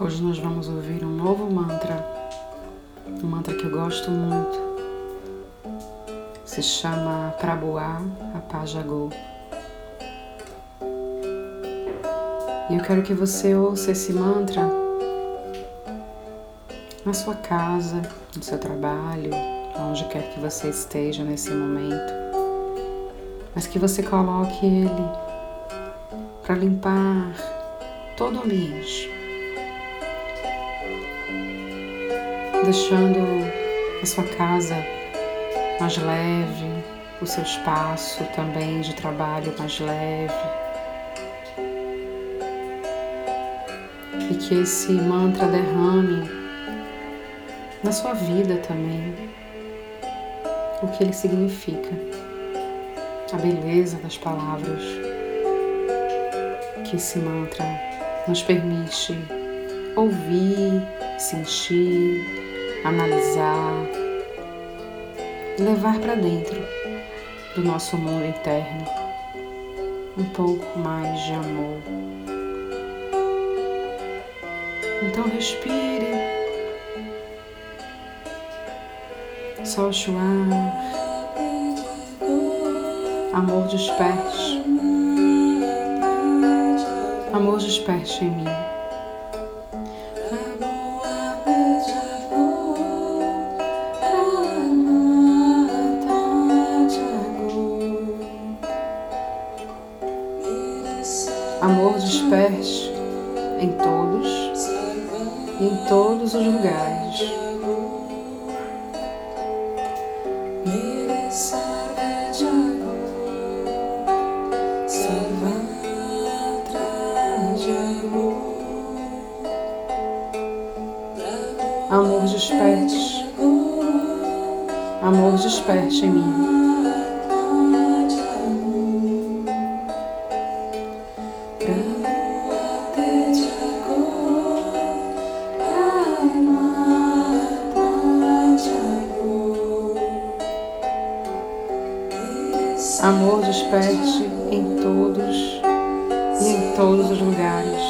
Hoje nós vamos ouvir um novo mantra, um mantra que eu gosto muito. Se chama Prabuá Apajago. E eu quero que você ouça esse mantra na sua casa, no seu trabalho, onde quer que você esteja nesse momento, mas que você coloque ele para limpar todo o ambiente deixando a sua casa mais leve, o seu espaço também de trabalho mais leve. E que esse mantra derrame na sua vida também o que ele significa, a beleza das palavras que esse mantra nos permite ouvir, sentir, analisar, levar para dentro do nosso mundo interno um pouco mais de amor. Então respire, solte o ar, amor desperte, amor desperte em mim. Em todos em todos os lugares. Amor desperte, amor desperte em mim. Amor desperte em todos e em todos os lugares.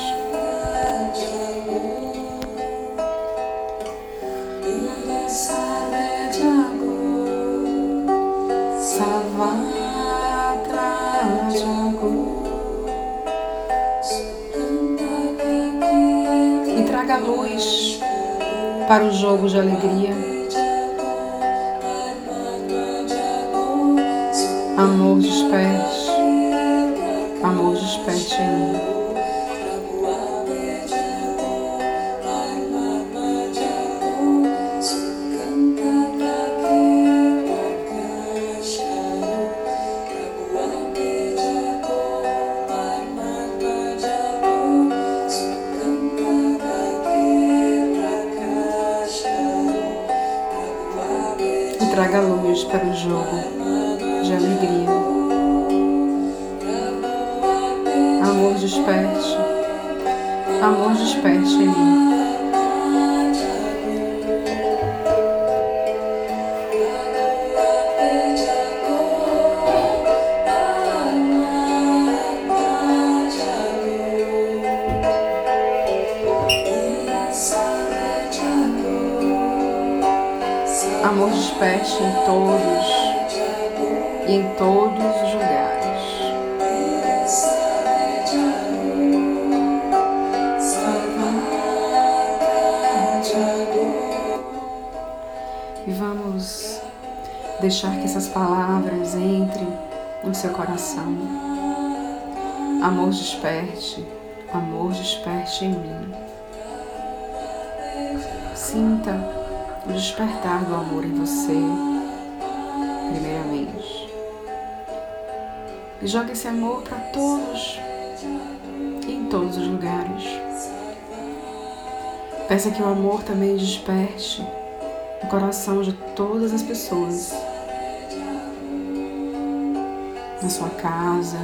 E traga luz para o jogo de alegria. Amor desperte, amor desperte em mim. Traga luz para o jogo de alegria. Amor desperte, amor desperte em mim. Amor desperte em todos e em todos os lugares. E vamos deixar que essas palavras entrem no seu coração. Amor desperte, amor desperte em mim. Sinta o despertar do amor em você, primeiramente. E joga esse amor para todos e em todos os lugares. Peça que o amor também desperte no coração de todas as pessoas. Na sua casa,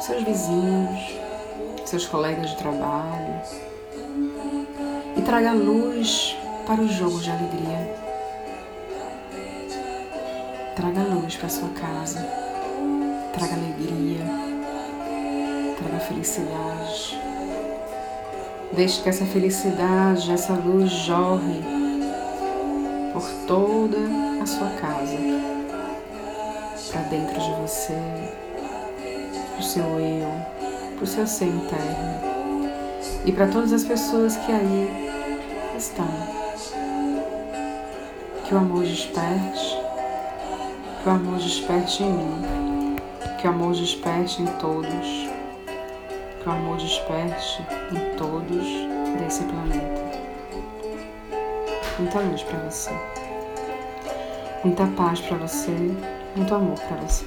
seus vizinhos, seus colegas de trabalho. E traga luz para o jogo de alegria. Traga luz para sua casa traga alegria, traga felicidade. Deixe que essa felicidade, essa luz jorre por toda a sua casa, para dentro de você, para o seu eu, para o seu ser interno e para todas as pessoas que aí estão. Que o amor desperte, que o amor desperte em mim, que o amor desperte em todos que o amor desperte em todos desse planeta. Muita luz para você, muita paz para você, muito amor para você.